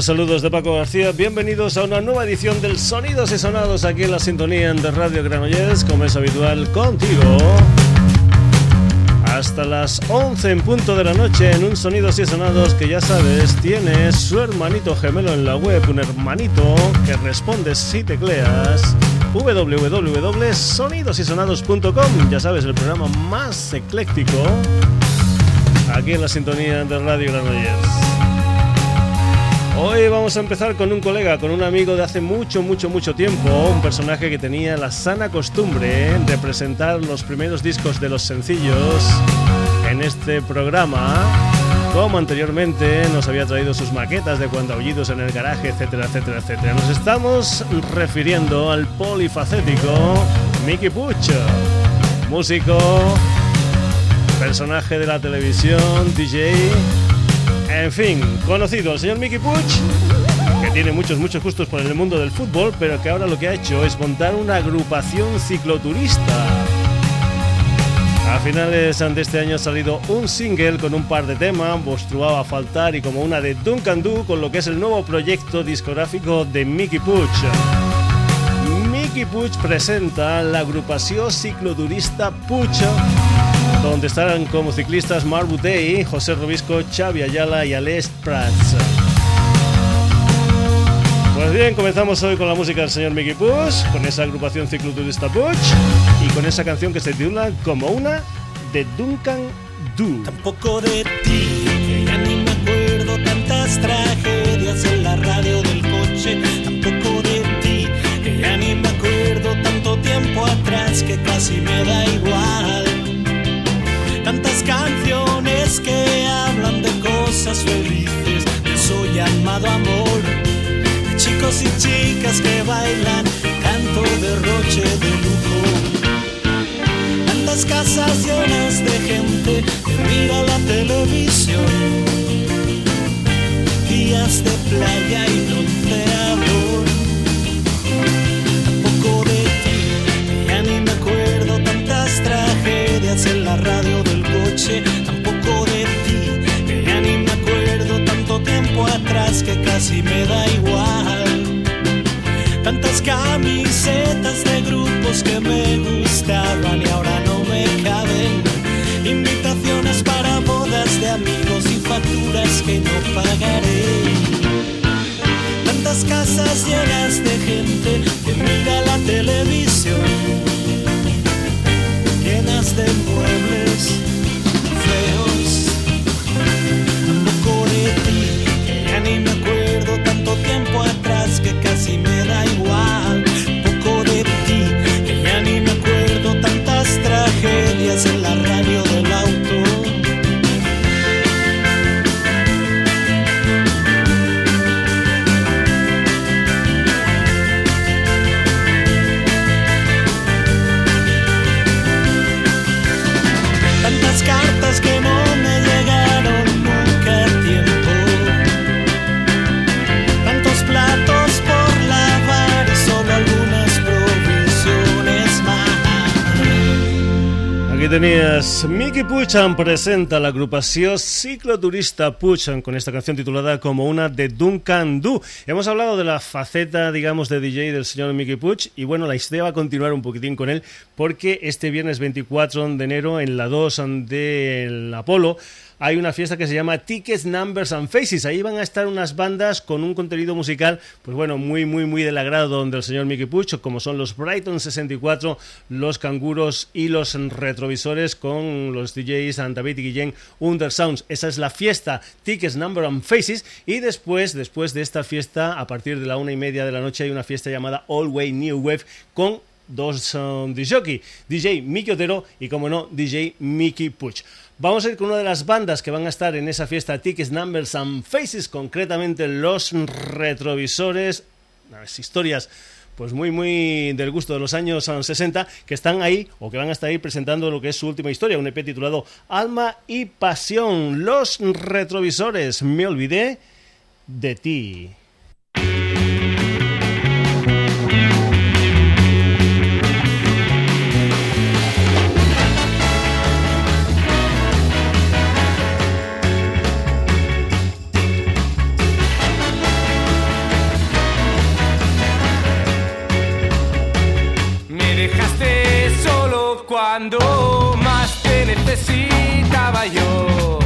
Saludos de Paco García. Bienvenidos a una nueva edición del Sonidos y Sonados aquí en la sintonía de Radio Granollers, como es habitual contigo. Hasta las 11 en punto de la noche en un Sonidos y Sonados que ya sabes tiene su hermanito gemelo en la web, un hermanito que responde si tecleas www.sonidosysonados.com. Ya sabes, el programa más ecléctico aquí en la sintonía de Radio Granollers. Hoy vamos a empezar con un colega, con un amigo de hace mucho, mucho, mucho tiempo, un personaje que tenía la sana costumbre de presentar los primeros discos de los sencillos en este programa, como anteriormente nos había traído sus maquetas de cuando aullidos en el garaje, etcétera, etcétera, etcétera. Nos estamos refiriendo al polifacético Mickey Puch, músico, personaje de la televisión, DJ en fin, conocido el señor Mickey Puch, que tiene muchos, muchos gustos por el mundo del fútbol, pero que ahora lo que ha hecho es montar una agrupación cicloturista. A finales de este año ha salido un single con un par de temas, Mostruaba a faltar y como una de Duncan Du con lo que es el nuevo proyecto discográfico de Mickey Puch. Mickey Puch presenta la agrupación cicloturista Puch donde estarán como ciclistas Mark Butey, José Robisco, Xavi Ayala y Alex Prats. Pues bien, comenzamos hoy con la música del señor Mickey Push, con esa agrupación cicloturista Push y con esa canción que se titula como una de Duncan Du. Tampoco de ti, que ya ni me acuerdo tantas tragedias en la radio del coche. Tampoco de ti, que ya ni me acuerdo tanto tiempo atrás que casi me da igual que hablan de cosas felices, de eso llamado amor, de chicos y chicas que bailan, tanto derroche de lujo. Tantas casas llenas de gente que mira la televisión, días de playa y bronceador. Tampoco de ti, ya ni me acuerdo tantas tragedias en la radio tampoco atrás que casi me da igual. Tantas camisetas de grupos que me gustaban y ahora no me caben. Invitaciones para bodas de amigos y facturas que no pagaré. Tantas casas llenas de gente que mira la televisión, llenas de muebles tiempo tenías Mickey Puchan presenta la agrupación cicloturista Puchan con esta canción titulada como una de Duncan Du. Hemos hablado de la faceta, digamos, de DJ del señor Mickey Puch y bueno, la historia va a continuar un poquitín con él porque este viernes 24 de enero en la 2 del Apolo hay una fiesta que se llama Tickets, Numbers and Faces. Ahí van a estar unas bandas con un contenido musical, pues bueno, muy, muy, muy del agrado del señor Mickey Puch, como son los Brighton 64, los Canguros y los Retrovisores con los DJs David y Guillén Under Sounds. Esa es la fiesta Tickets, Numbers and Faces. Y después, después de esta fiesta, a partir de la una y media de la noche, hay una fiesta llamada All Way New Wave con dos um, DJ, DJ Mickey Otero y, como no, DJ Mickey Puch. Vamos a ir con una de las bandas que van a estar en esa fiesta Tickets, Numbers and Faces, concretamente los retrovisores, las historias pues muy muy del gusto de los años 60 que están ahí o que van a estar ahí presentando lo que es su última historia, un EP titulado Alma y Pasión, los retrovisores, me olvidé de ti. Cuando más te necesitaba yo.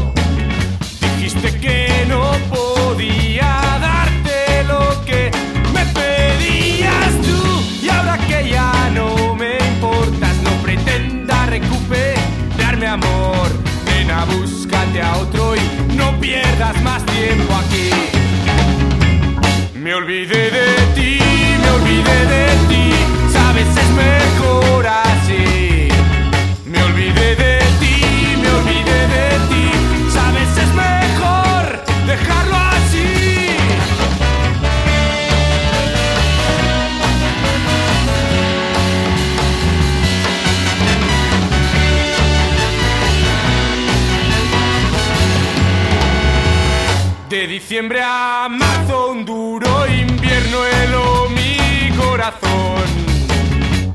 Dijiste que no podía darte lo que me pedías tú. Y ahora que ya no me importas, no pretenda recuperarme amor. Ven a búscate a otro y no pierdas más tiempo aquí. Me olvidé de ti, me olvidé de ti, sabes es mejor diciembre a marzo un duro invierno heló mi corazón.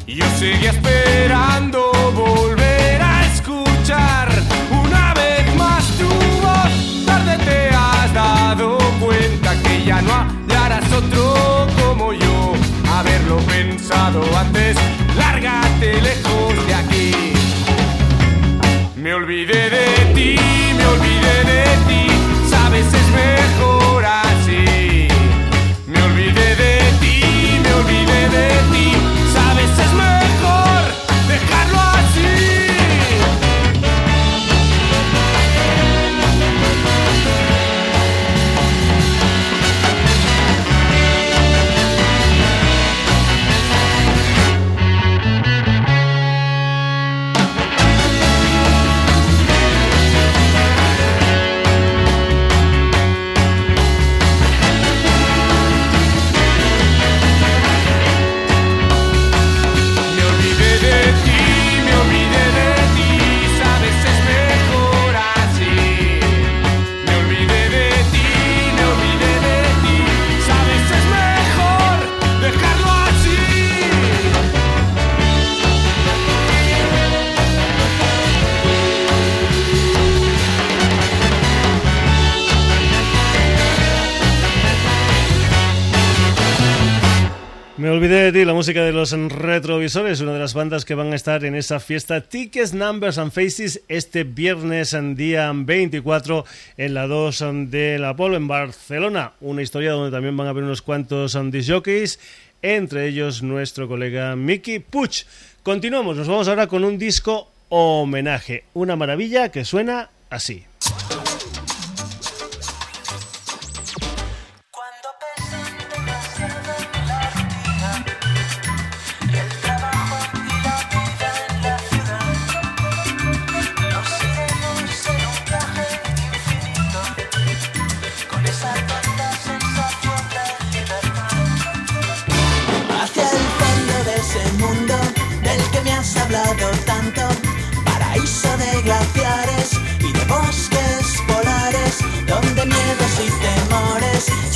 Y yo seguía esperando volver a escuchar una vez más tu voz. Tarde te has dado cuenta que ya no hallarás otro como yo. Haberlo pensado antes, lárgate lejos de aquí. Me olvidé de ti, me olvidé de ti, olvidé de ti, la música de los retrovisores, una de las bandas que van a estar en esa fiesta Tickets, Numbers and Faces este viernes, en día 24, en la 2 de la Polo, en Barcelona. Una historia donde también van a haber unos cuantos disjockeys, entre ellos nuestro colega Mickey Puch. Continuamos, nos vamos ahora con un disco homenaje, una maravilla que suena así.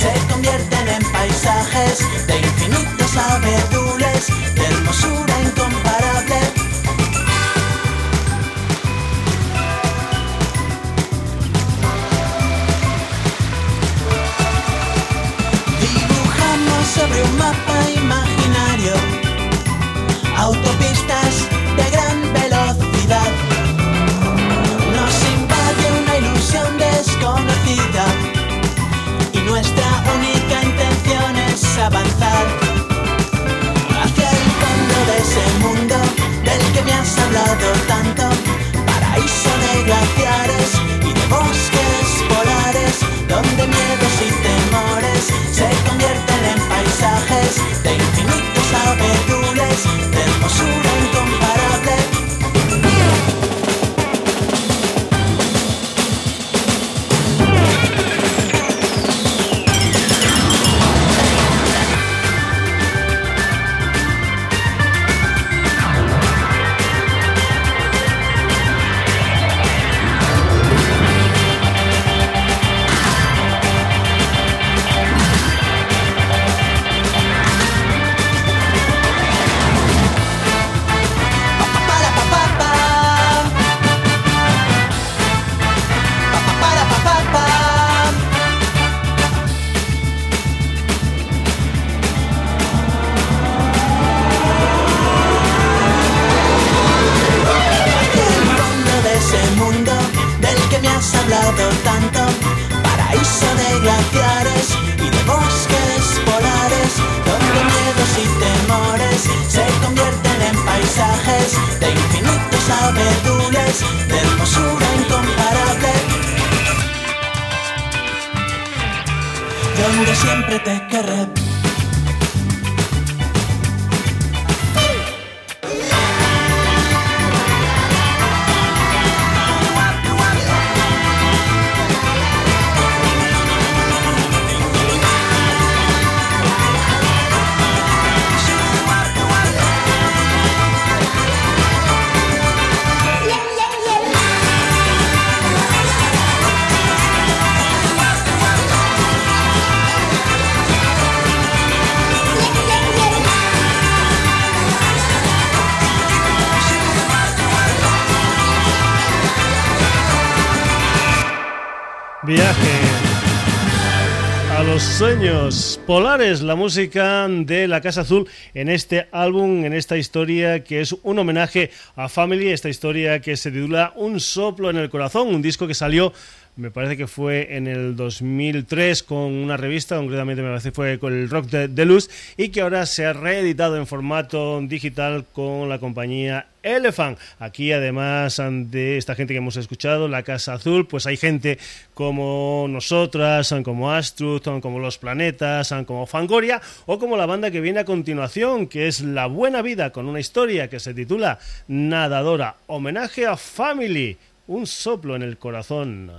Se convierten en paisajes de infinitos abedules, de hermosura incomparable. Dibujamos sobre un mapa avanzar hacia el fondo de ese mundo del que me has hablado tanto. Paraíso de glaciares y de bosques polares, donde miedos y temores se convierten en paisajes de a los sueños polares, la música de la Casa Azul en este álbum, en esta historia que es un homenaje a Family, esta historia que se titula Un soplo en el corazón, un disco que salió me parece que fue en el 2003 con una revista, concretamente me parece que fue con el Rock de, Luz, y que ahora se ha reeditado en formato digital con la compañía Elephant. Aquí, además de esta gente que hemos escuchado, la Casa Azul, pues hay gente como nosotras, como Astruth, como Los Planetas, como Fangoria, o como la banda que viene a continuación, que es La Buena Vida, con una historia que se titula Nadadora, homenaje a Family, un soplo en el corazón.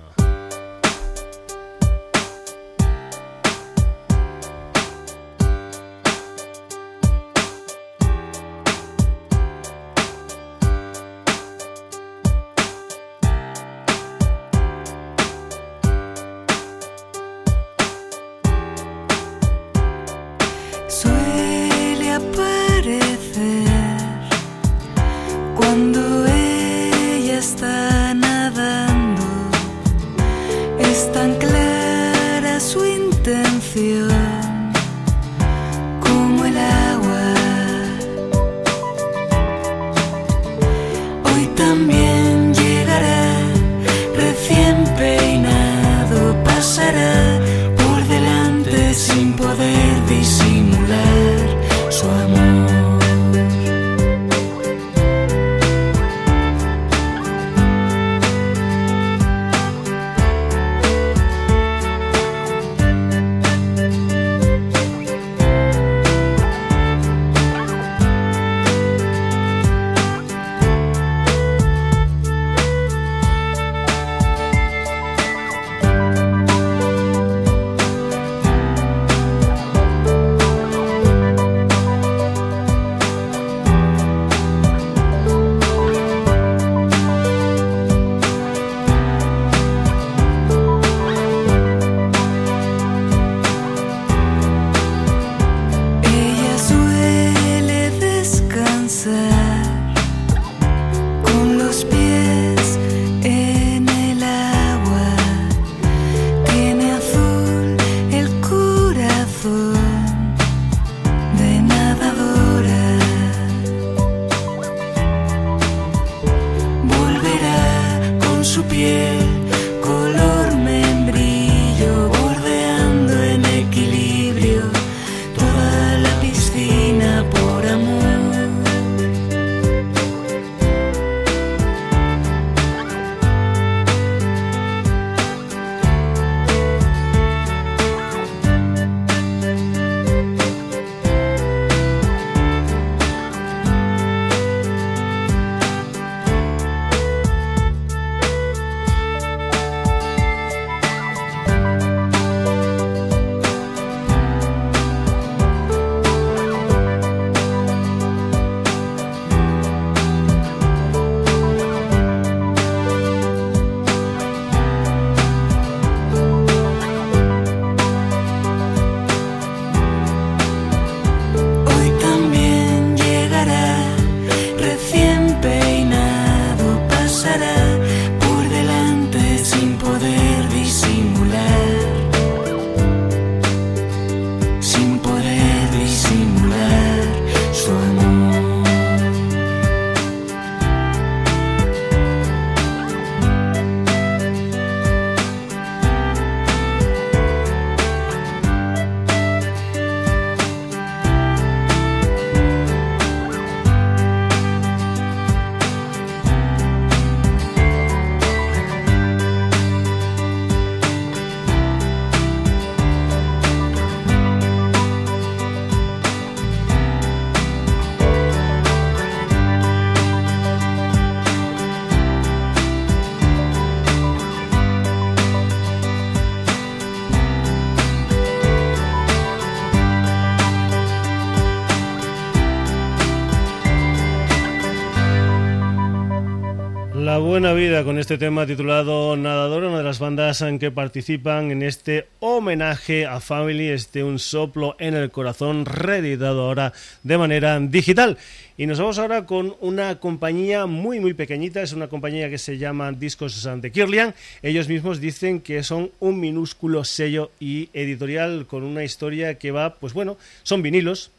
Con este tema titulado Nadador, una de las bandas en que participan en este homenaje a Family, este un soplo en el corazón, reeditado ahora de manera digital. Y nos vamos ahora con una compañía muy muy pequeñita, es una compañía que se llama Discos de Kirlian. Ellos mismos dicen que son un minúsculo sello y editorial con una historia que va, pues bueno, son vinilos,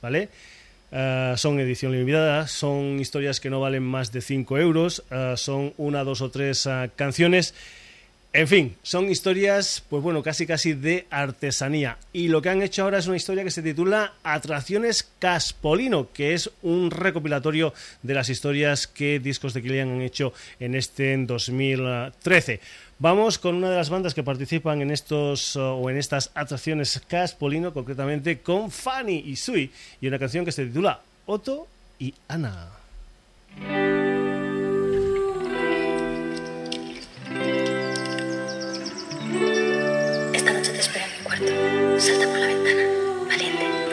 ¿vale? Eh, son edición limitada, son historias que no valen más de 5 euros, eh, son una, dos o tres eh, canciones. En fin, son historias, pues bueno, casi casi de artesanía. Y lo que han hecho ahora es una historia que se titula Atracciones Caspolino, que es un recopilatorio de las historias que Discos de Kilian han hecho en este 2013. Vamos con una de las bandas que participan en estos o en estas atracciones Caspolino, concretamente con Fanny y Sui, y una canción que se titula Otto y Ana. Esta noche te espero en mi cuarto. Salta por la ventana. música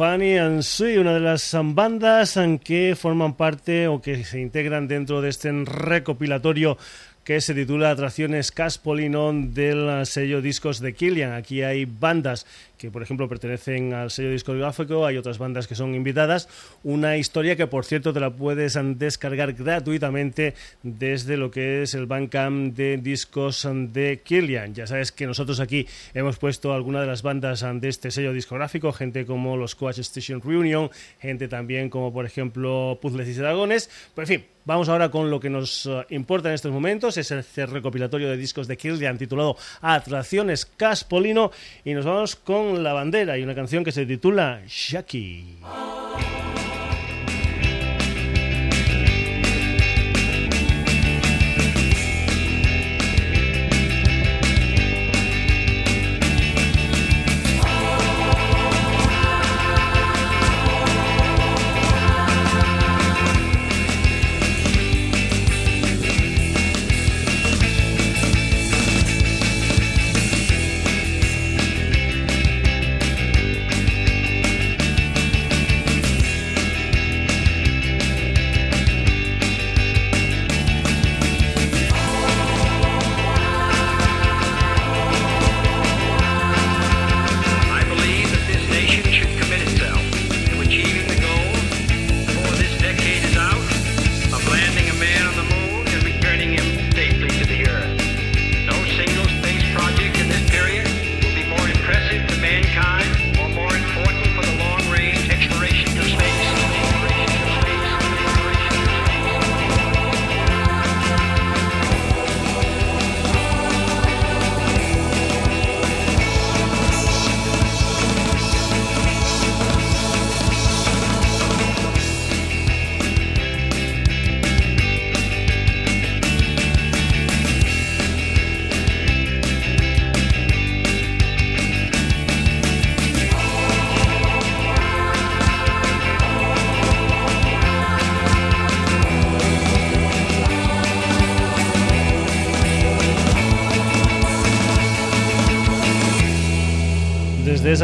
Fanny and una de las bandas que forman parte o que se integran dentro de este recopilatorio que se titula Atracciones Caspolino del sello Discos de Killian. Aquí hay bandas que por ejemplo pertenecen al sello discográfico, hay otras bandas que son invitadas, una historia que por cierto te la puedes descargar gratuitamente desde lo que es el Bandcamp de discos de Killian. Ya sabes que nosotros aquí hemos puesto algunas de las bandas de este sello discográfico, gente como los Coach Station Reunion, gente también como por ejemplo Puzzles y Dragones, pues en fin, vamos ahora con lo que nos eh, importa en estos momentos. Es el recopilatorio de discos de Killian titulado Atracciones Caspolino. Y nos vamos con La Bandera y una canción que se titula Shaki.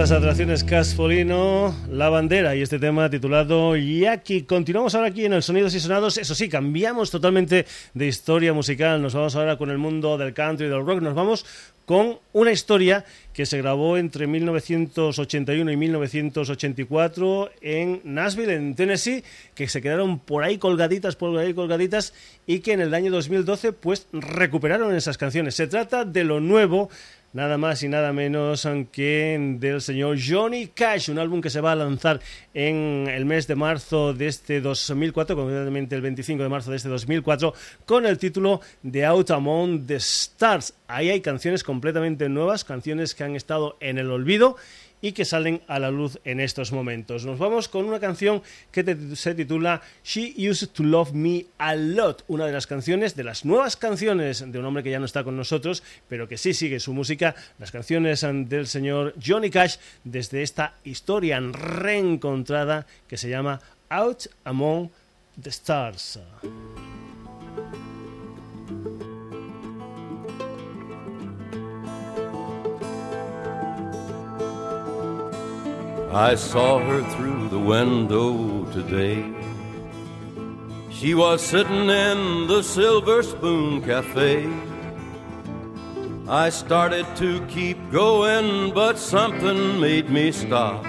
Esas atracciones Casfolino, La Bandera y este tema titulado Yaki. Continuamos ahora aquí en el Sonidos y Sonados. Eso sí, cambiamos totalmente de historia musical. Nos vamos ahora con el mundo del country y del rock. Nos vamos con una historia que se grabó entre 1981 y 1984 en Nashville, en Tennessee, que se quedaron por ahí colgaditas, por ahí colgaditas, y que en el año 2012 pues recuperaron esas canciones. Se trata de lo nuevo nada más y nada menos que del señor Johnny Cash, un álbum que se va a lanzar en el mes de marzo de este 2004, concretamente el 25 de marzo de este 2004, con el título de Out Among the Stars. Ahí hay canciones completamente nuevas, canciones que han estado en el olvido y que salen a la luz en estos momentos. Nos vamos con una canción que se titula She Used to Love Me a Lot, una de las canciones, de las nuevas canciones de un hombre que ya no está con nosotros, pero que sí sigue su música, las canciones del señor Johnny Cash desde esta historia reencontrada que se llama Out Among the Stars. I saw her through the window today. She was sitting in the Silver Spoon Cafe. I started to keep going, but something made me stop.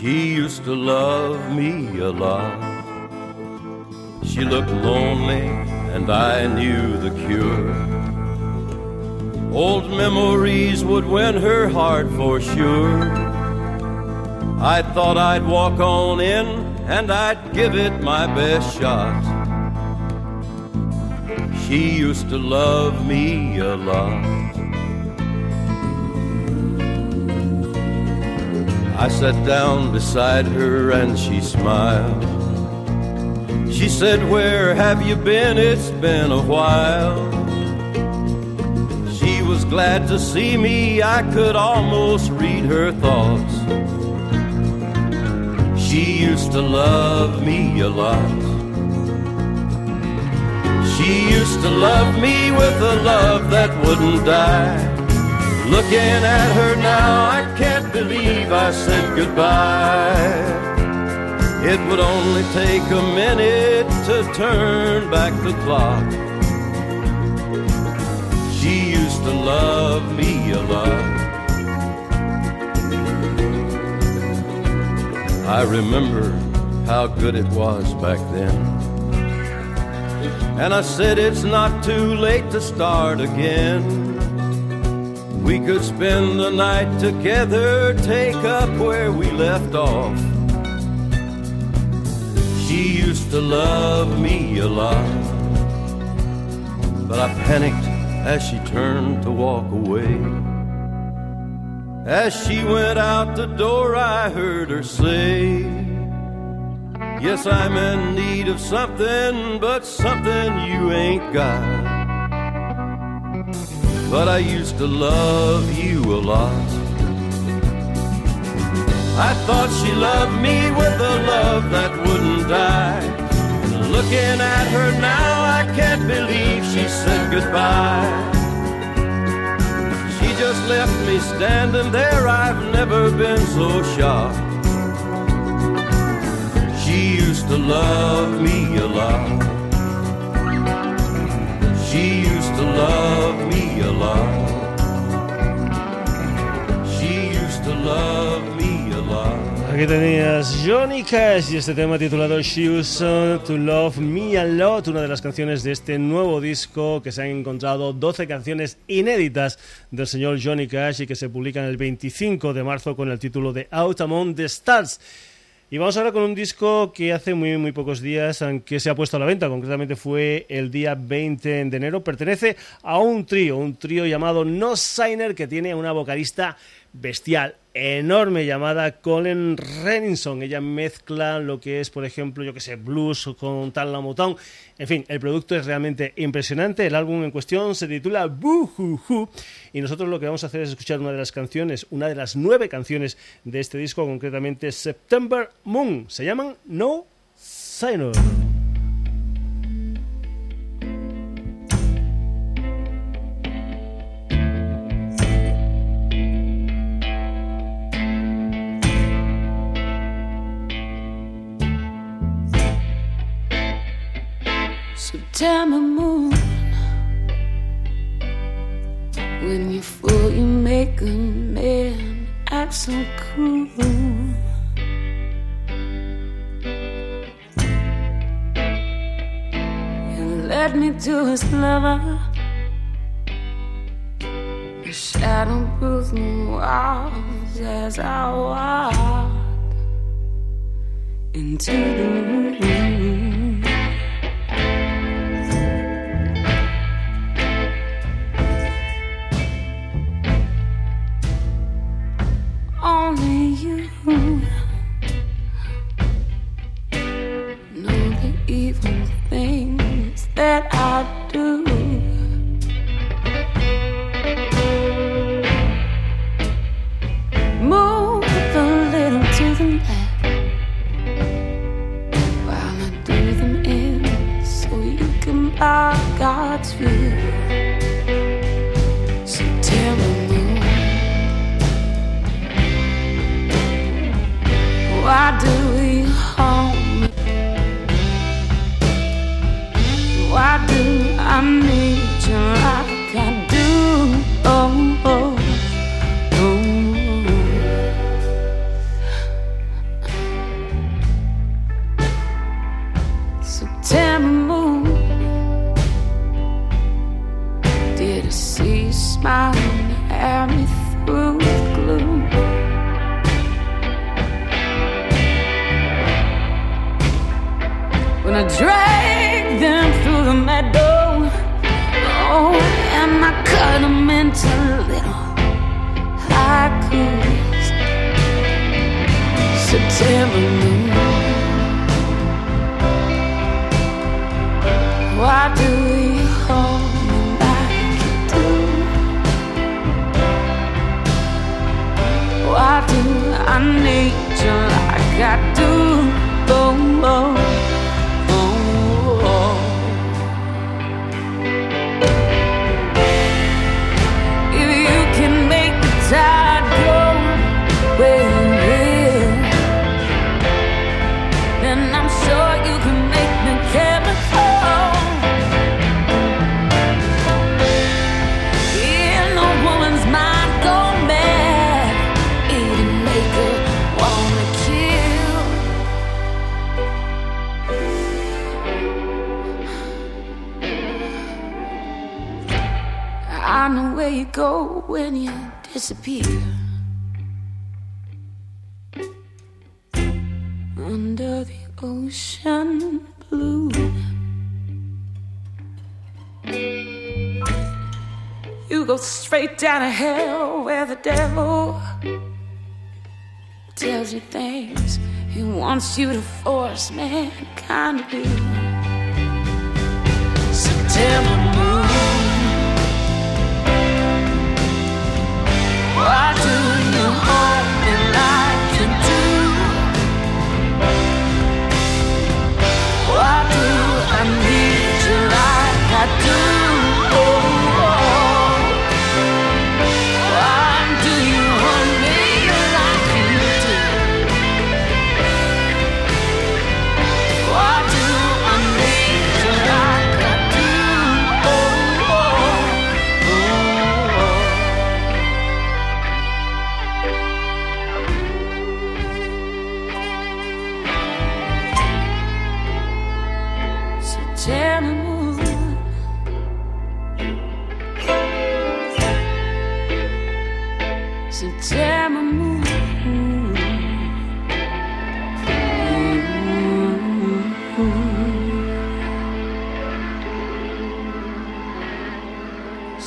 She used to love me a lot. She looked lonely, and I knew the cure. Old memories would win her heart for sure. I thought I'd walk on in and I'd give it my best shot. She used to love me a lot. I sat down beside her and she smiled. She said, Where have you been? It's been a while was glad to see me, I could almost read her thoughts. She used to love me a lot. She used to love me with a love that wouldn't die. Looking at her now, I can't believe I said goodbye. It would only take a minute to turn back the clock to love me a lot. I remember how good it was back then. And I said it's not too late to start again. We could spend the night together, take up where we left off. She used to love me a lot. but I panicked as she turned to walk away. As she went out the door, I heard her say, Yes, I'm in need of something, but something you ain't got. But I used to love you a lot. I thought she loved me with a love that wouldn't die. Looking at her now, I can't believe she said goodbye. She just left me standing there, I've never been so shocked. She used to love me a lot. She used to love me a lot. She used to love me a lot. Aquí tenías Johnny Cash y este tema titulado She Used to Love Me a Lot, una de las canciones de este nuevo disco que se han encontrado 12 canciones inéditas del señor Johnny Cash y que se publican el 25 de marzo con el título de Out Among the Stars. Y vamos ahora con un disco que hace muy, muy pocos días que se ha puesto a la venta, concretamente fue el día 20 de enero. Pertenece a un trío, un trío llamado No Signer que tiene una vocalista bestial, enorme llamada Colin Renninson. Ella mezcla lo que es, por ejemplo, yo que sé, blues con tal la Motown. En fin, el producto es realmente impresionante. El álbum en cuestión se titula Boo y nosotros lo que vamos a hacer es escuchar una de las canciones, una de las nueve canciones de este disco, concretamente September Moon. Se llaman No Signer. September moon. When you're full, you make a man act so cool. You led me to his lover. The shadow proof walls as I walk into the room. Oh. Go when you disappear. Under the ocean blue. you go straight down to hell where the devil tells you things he wants you to force mankind to do. September I do.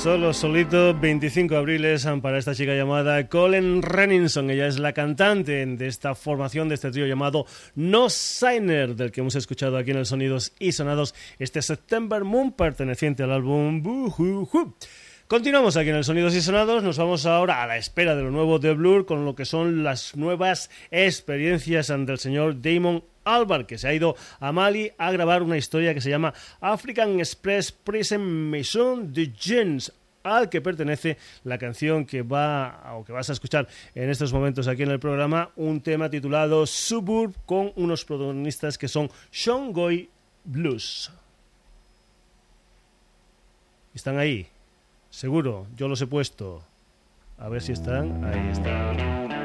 Solo, solito, 25 abriles para esta chica llamada Colin Renninson. Ella es la cantante de esta formación, de este trío llamado No Signer, del que hemos escuchado aquí en el Sonidos y Sonados este September Moon, perteneciente al álbum Boo Continuamos aquí en el Sonidos y Sonados, nos vamos ahora a la espera de lo nuevo de Blur con lo que son las nuevas experiencias del señor Damon Albarn, que se ha ido a Mali a grabar una historia que se llama African Express Prison Maison de Gens al que pertenece la canción que va o que vas a escuchar en estos momentos aquí en el programa, un tema titulado Suburb con unos protagonistas que son Sean Goy Blues. ¿Están ahí? Seguro, yo los he puesto. A ver si están. Ahí están.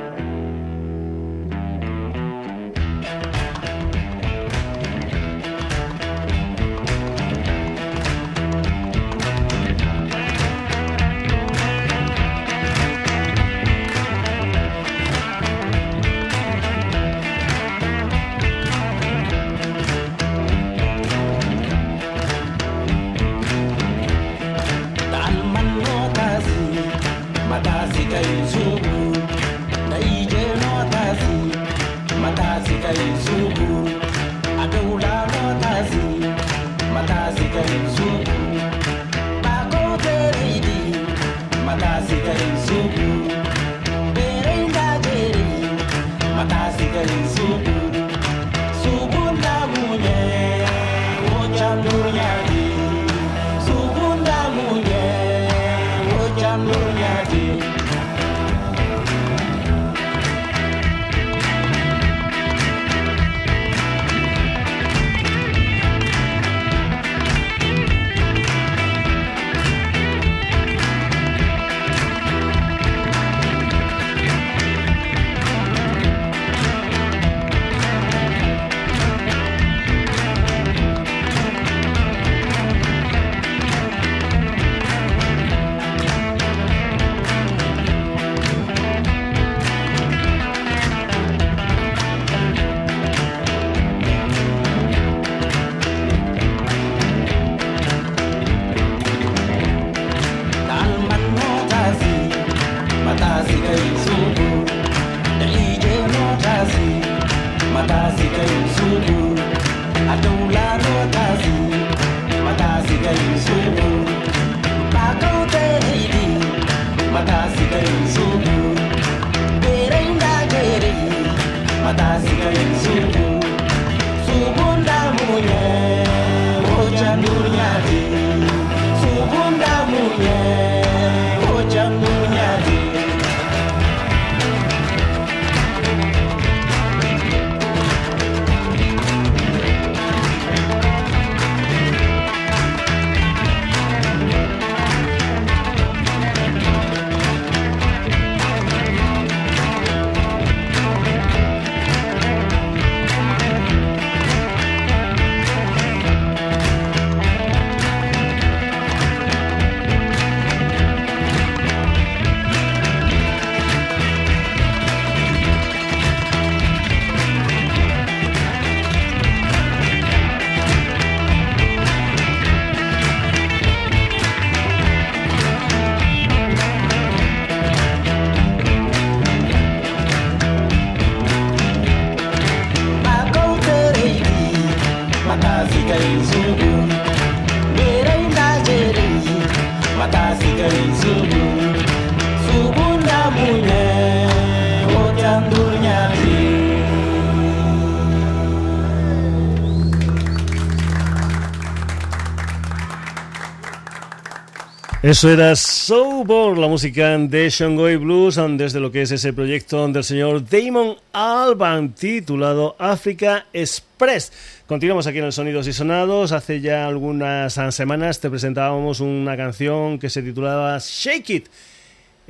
Eso era Sobor, la música de Shanghai Blues, desde lo que es ese proyecto del señor Damon Alban, titulado Africa Express. Continuamos aquí en el Sonidos y Sonados. Hace ya algunas semanas te presentábamos una canción que se titulaba Shake It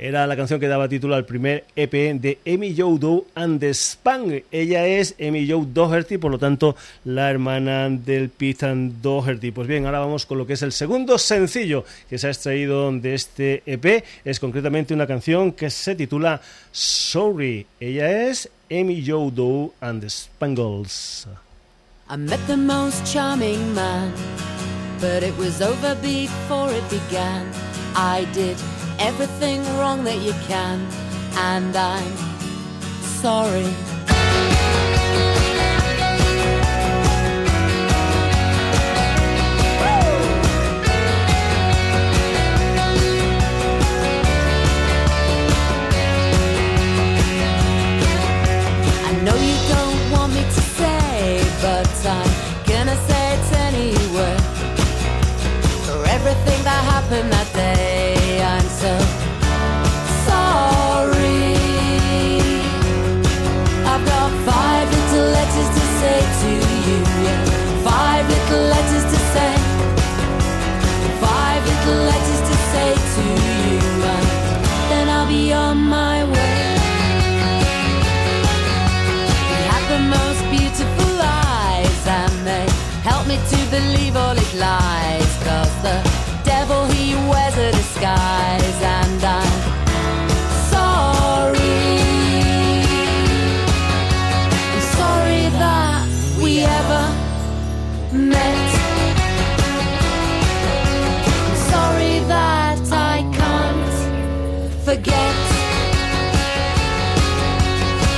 era la canción que daba título al primer EP de Amy Joe Doe and the Spang. Ella es Amy Joe Doherty, por lo tanto, la hermana del Pete Doherty. Pues bien, ahora vamos con lo que es el segundo sencillo que se ha extraído de este EP. Es concretamente una canción que se titula Sorry. Ella es Amy Joe Doe and the Spangles. I met the most charming man, but it was over before it began. Everything wrong that you can, and I'm sorry. I know you don't want me to say, but I'm gonna say it anyway. For everything that happened that day myself forget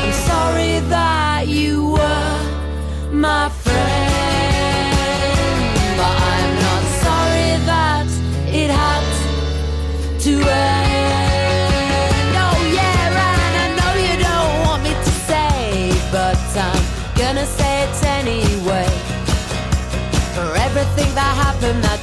I'm sorry that you were my friend, but I'm not sorry that it had to end. Oh yeah, and I know you don't want me to say, but I'm gonna say it anyway. For everything that happened that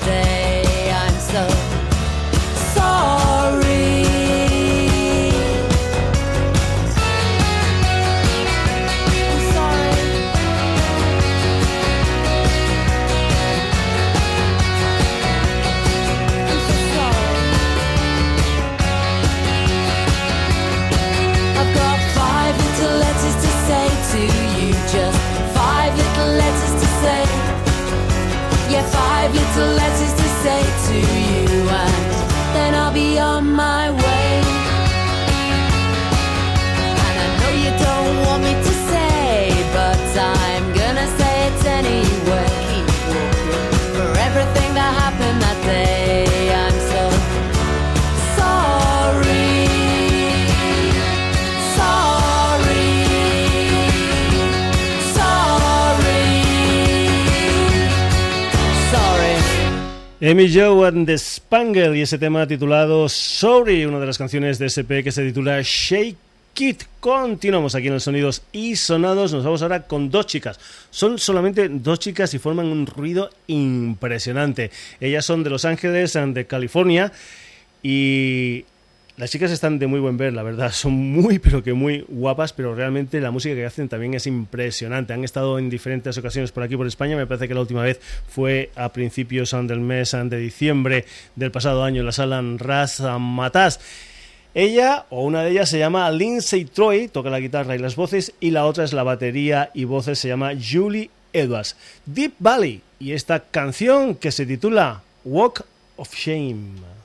Amy Joe and the Spangle y ese tema titulado Sorry, una de las canciones de SP que se titula Shake It. Continuamos aquí en los sonidos y sonados. Nos vamos ahora con dos chicas. Son solamente dos chicas y forman un ruido impresionante. Ellas son de Los Ángeles, de California y las chicas están de muy buen ver, la verdad. Son muy, pero que muy guapas, pero realmente la música que hacen también es impresionante. Han estado en diferentes ocasiones por aquí, por España. Me parece que la última vez fue a principios del mes de diciembre del pasado año en la sala Ras Matas. Ella o una de ellas se llama Lindsay Troy, toca la guitarra y las voces, y la otra es la batería y voces, se llama Julie Edwards. Deep Valley y esta canción que se titula Walk of Shame.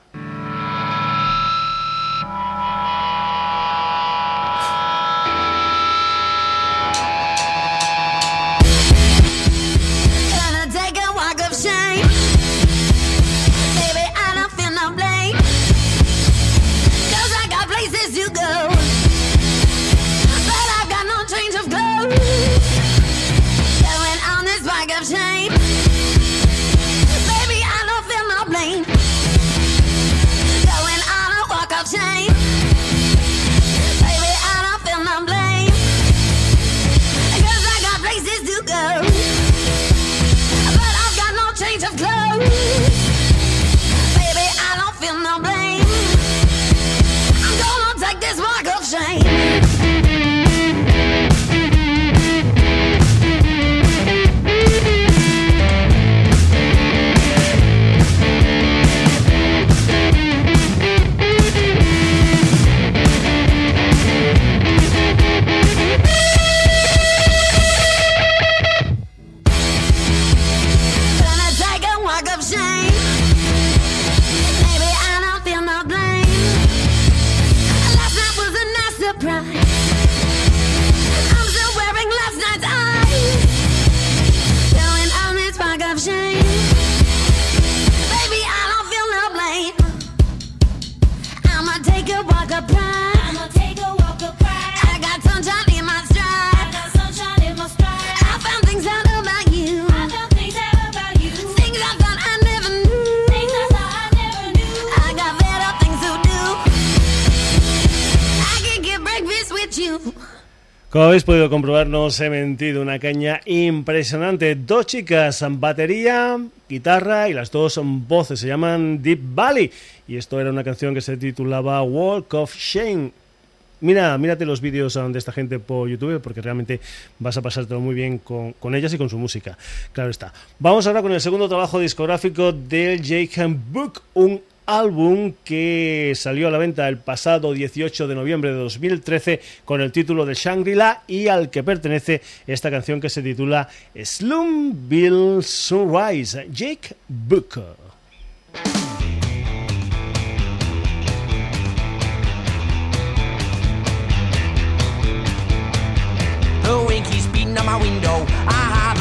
Como habéis podido comprobar, no os he mentido, una caña impresionante. Dos chicas, batería, guitarra y las dos son voces, se llaman Deep Valley. Y esto era una canción que se titulaba Walk of Shame. Mira, mírate los vídeos de esta gente por YouTube porque realmente vas a pasártelo muy bien con, con, ellas y con su música. Claro está. Vamos ahora con el segundo trabajo discográfico del Jake Book, un álbum que salió a la venta el pasado 18 de noviembre de 2013 con el título de Shangri-La y al que pertenece esta canción que se titula Slumville Sunrise, Jake Booker.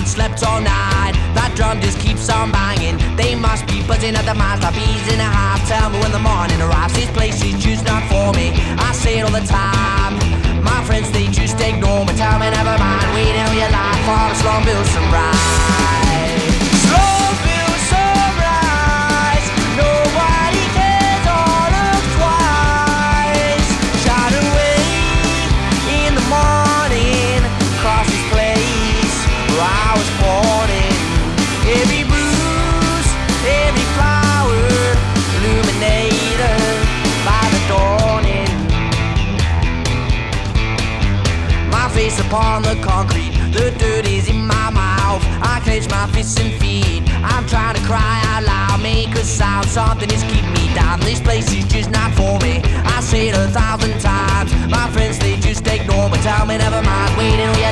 Slept all night. That drum just keeps on banging. They must be buzzing at the mouth like bees in a hive. Tell me when the morning arrives. This place is just not for me. I say it all the time. My friends, they just ignore me. Tell me never mind. Waiting on your life for the Slumville sunrise. Upon the concrete. The dirt is in my mouth. I clench my fists and feet. I'm trying to cry out loud, make a sound. Something is keeping me down. This place is just not for me. I say it a thousand times. My friends, they just ignore me. Tell me never mind. Waiting all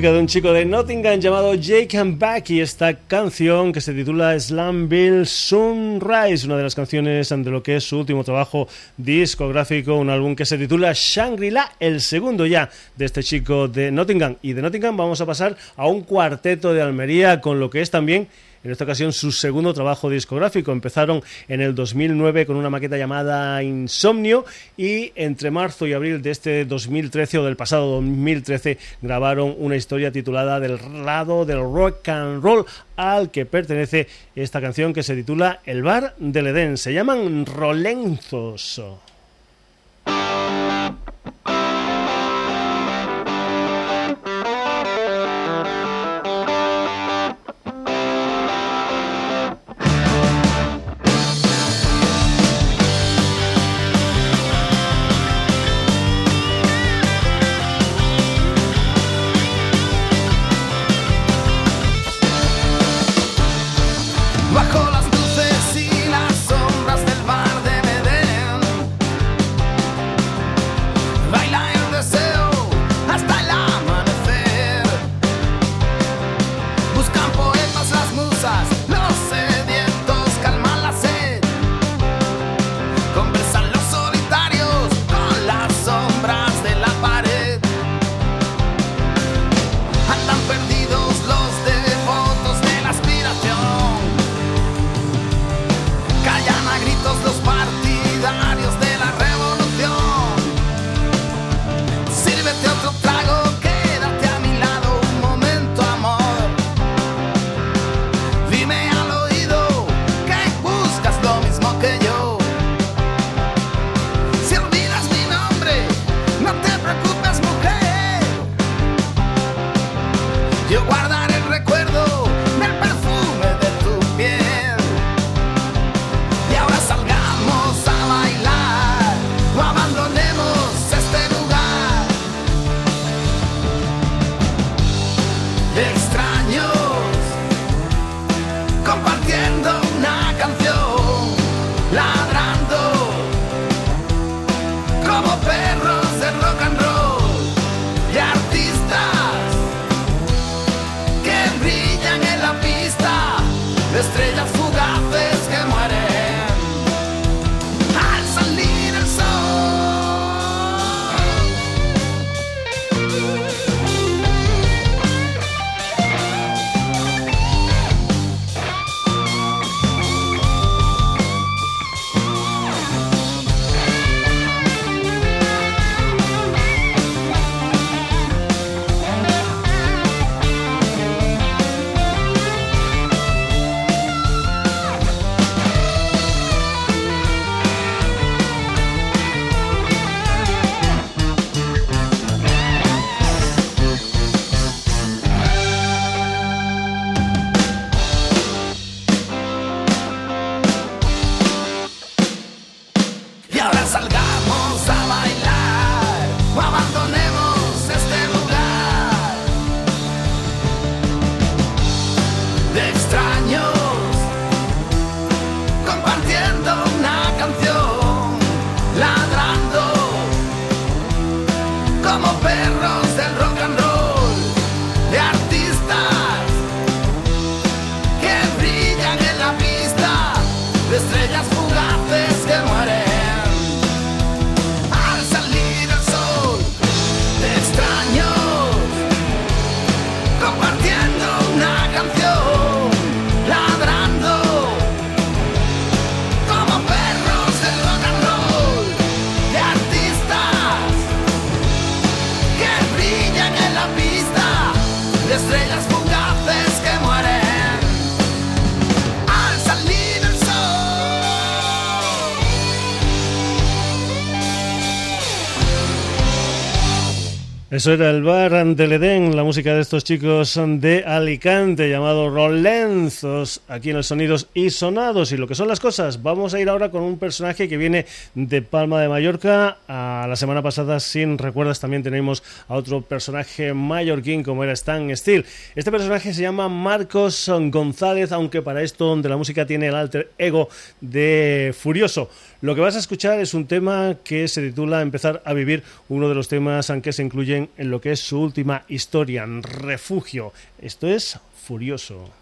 de un chico de Nottingham llamado Jake and Back y esta canción que se titula Slumville Sunrise, una de las canciones de lo que es su último trabajo discográfico, un álbum que se titula Shangri-La, el segundo ya de este chico de Nottingham. Y de Nottingham vamos a pasar a un cuarteto de Almería con lo que es también en esta ocasión su segundo trabajo discográfico. Empezaron en el 2009 con una maqueta llamada Insomnio y entre marzo y abril de este 2013 o del pasado 2013 grabaron una historia titulada Del lado del rock and roll al que pertenece esta canción que se titula El bar del Edén. Se llaman Rolenzos. Eso era el bar del Edén, la música de estos chicos de Alicante llamado Rolenzos, aquí en el Sonidos y Sonados. Y lo que son las cosas, vamos a ir ahora con un personaje que viene de Palma de Mallorca. La semana pasada, sin recuerdas, también tenemos a otro personaje mallorquín como era Stan Steele. Este personaje se llama Marcos González, aunque para esto donde la música tiene el alter ego de Furioso. Lo que vas a escuchar es un tema que se titula Empezar a vivir, uno de los temas que se incluyen en lo que es su última historia, Refugio. Esto es Furioso.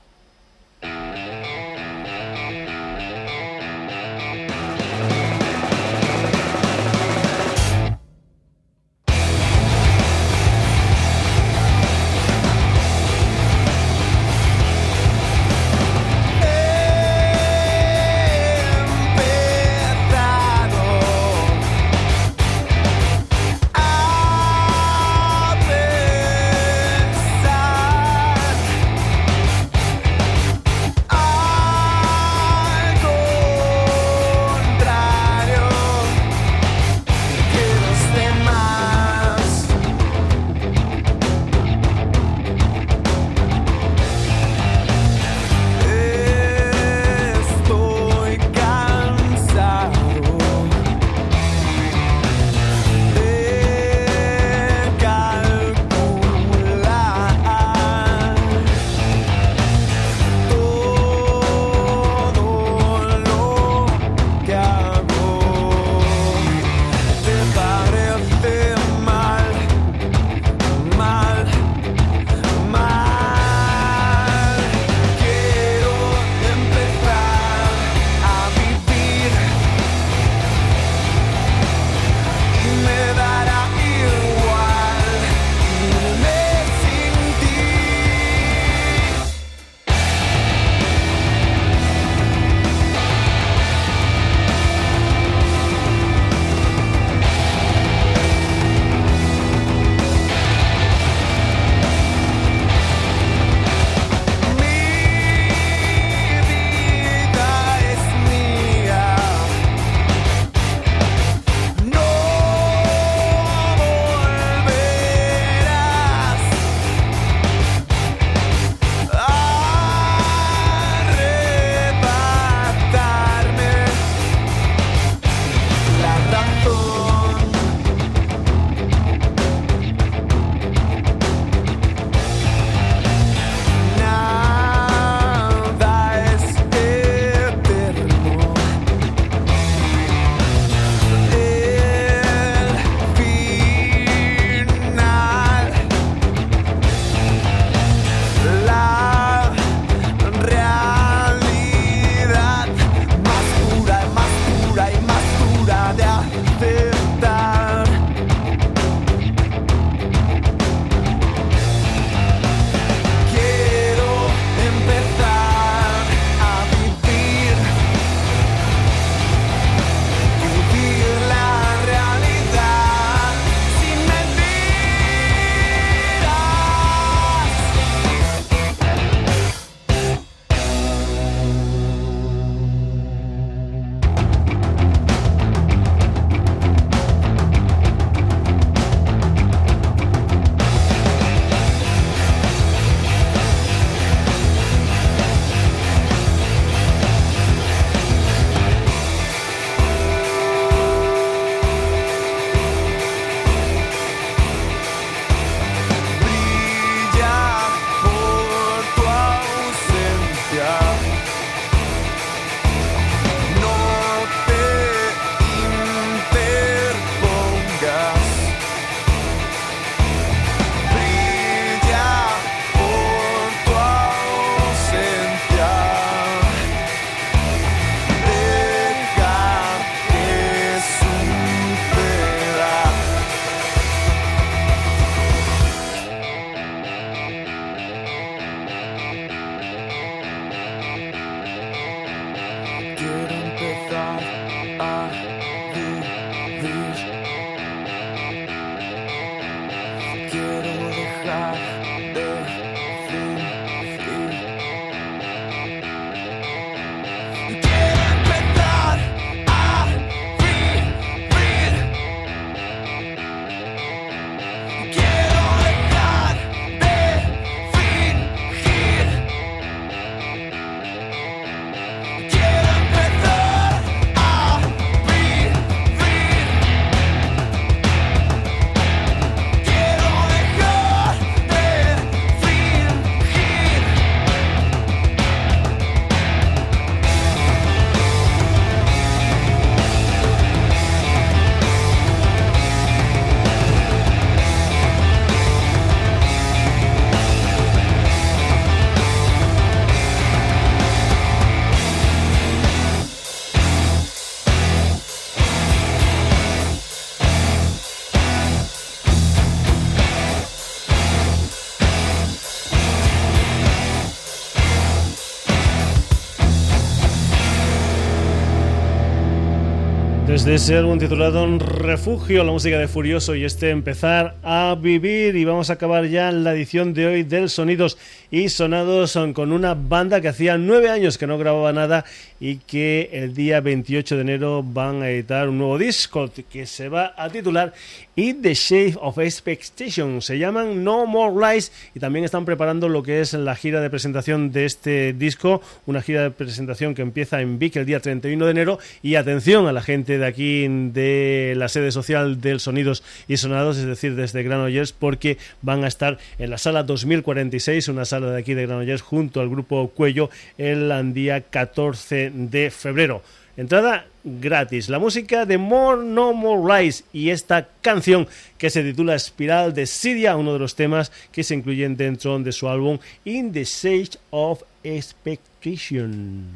Desde ese álbum titulado Refugio, la música de Furioso y este empezar a vivir. Y vamos a acabar ya la edición de hoy del Sonidos y Sonados con una banda que hacía nueve años que no grababa nada y que el día 28 de enero van a editar un nuevo disco que se va a titular In the Shape of Expectation. Se llaman No More Lies y también están preparando lo que es la gira de presentación de este disco, una gira de presentación que empieza en Vic el día 31 de enero y atención a la gente de aquí de la sede social del Sonidos y Sonados, es decir, desde Granollers, porque van a estar en la sala 2046, una sala de aquí de Granollers, junto al grupo Cuello, el día 14 de febrero. Entrada gratis. La música de More No More Rise y esta canción que se titula Espiral de Siria, uno de los temas que se incluyen dentro de su álbum In the Sage of Expectation.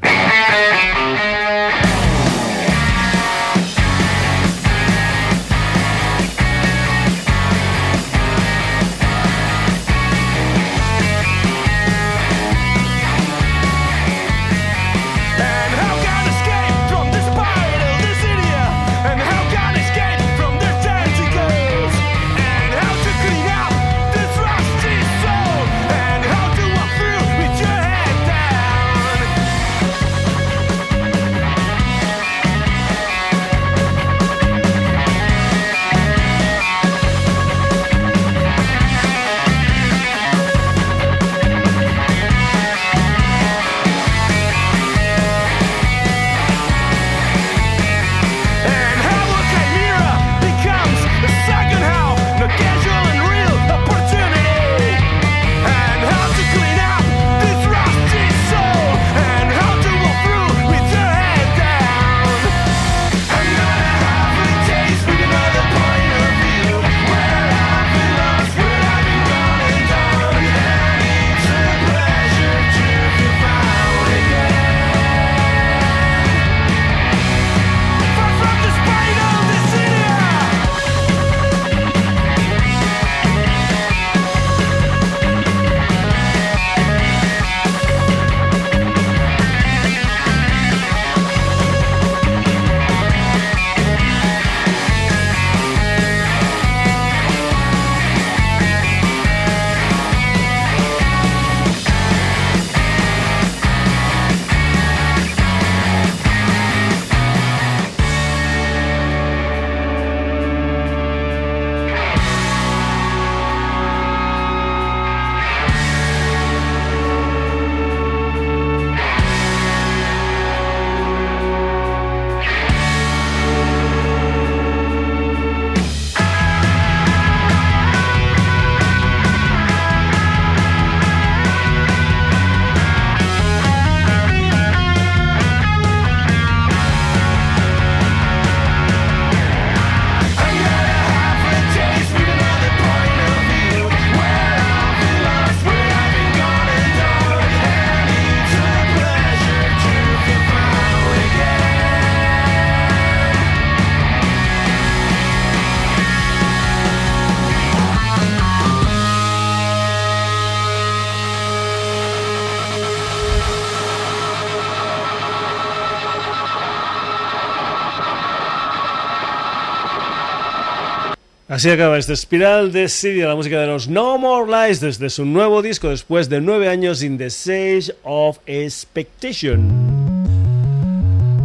Así acaba esta espiral de Siria, la música de los No More Lies desde su nuevo disco después de nueve años in the Sage of Expectation.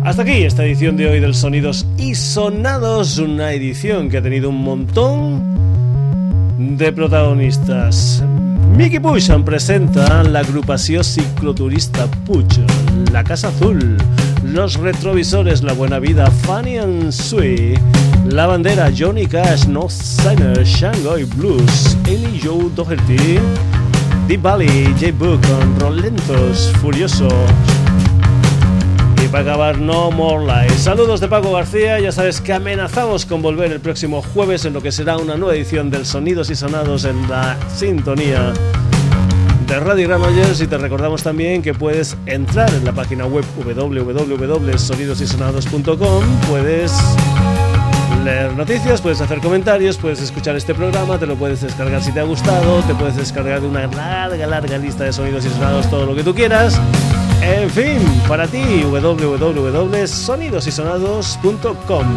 Hasta aquí esta edición de hoy del Sonidos y Sonados, una edición que ha tenido un montón de protagonistas. Mickey Push presenta la agrupación cicloturista Puch, La Casa Azul, Los Retrovisores, La Buena Vida, Funny and Sweet, La Bandera, Johnny Cash, No Signer, Shanghai Blues, Ellie Joe Doherty, Deep Valley, J-Book, Rolentos, Furioso, y para acabar, No More Lies. Saludos de Paco García. Ya sabes que amenazamos con volver el próximo jueves en lo que será una nueva edición del Sonidos y Sonados en la sintonía de Radio Granollers y te recordamos también que puedes entrar en la página web www.sonidosysonados.com, puedes leer noticias, puedes hacer comentarios, puedes escuchar este programa, te lo puedes descargar si te ha gustado, te puedes descargar de una larga, larga lista de sonidos y sonados todo lo que tú quieras En fin, para ti, www.sonidosysonados.com.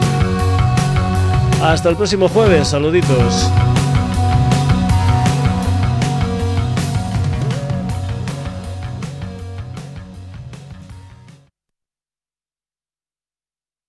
Hasta el próximo jueves, saluditos.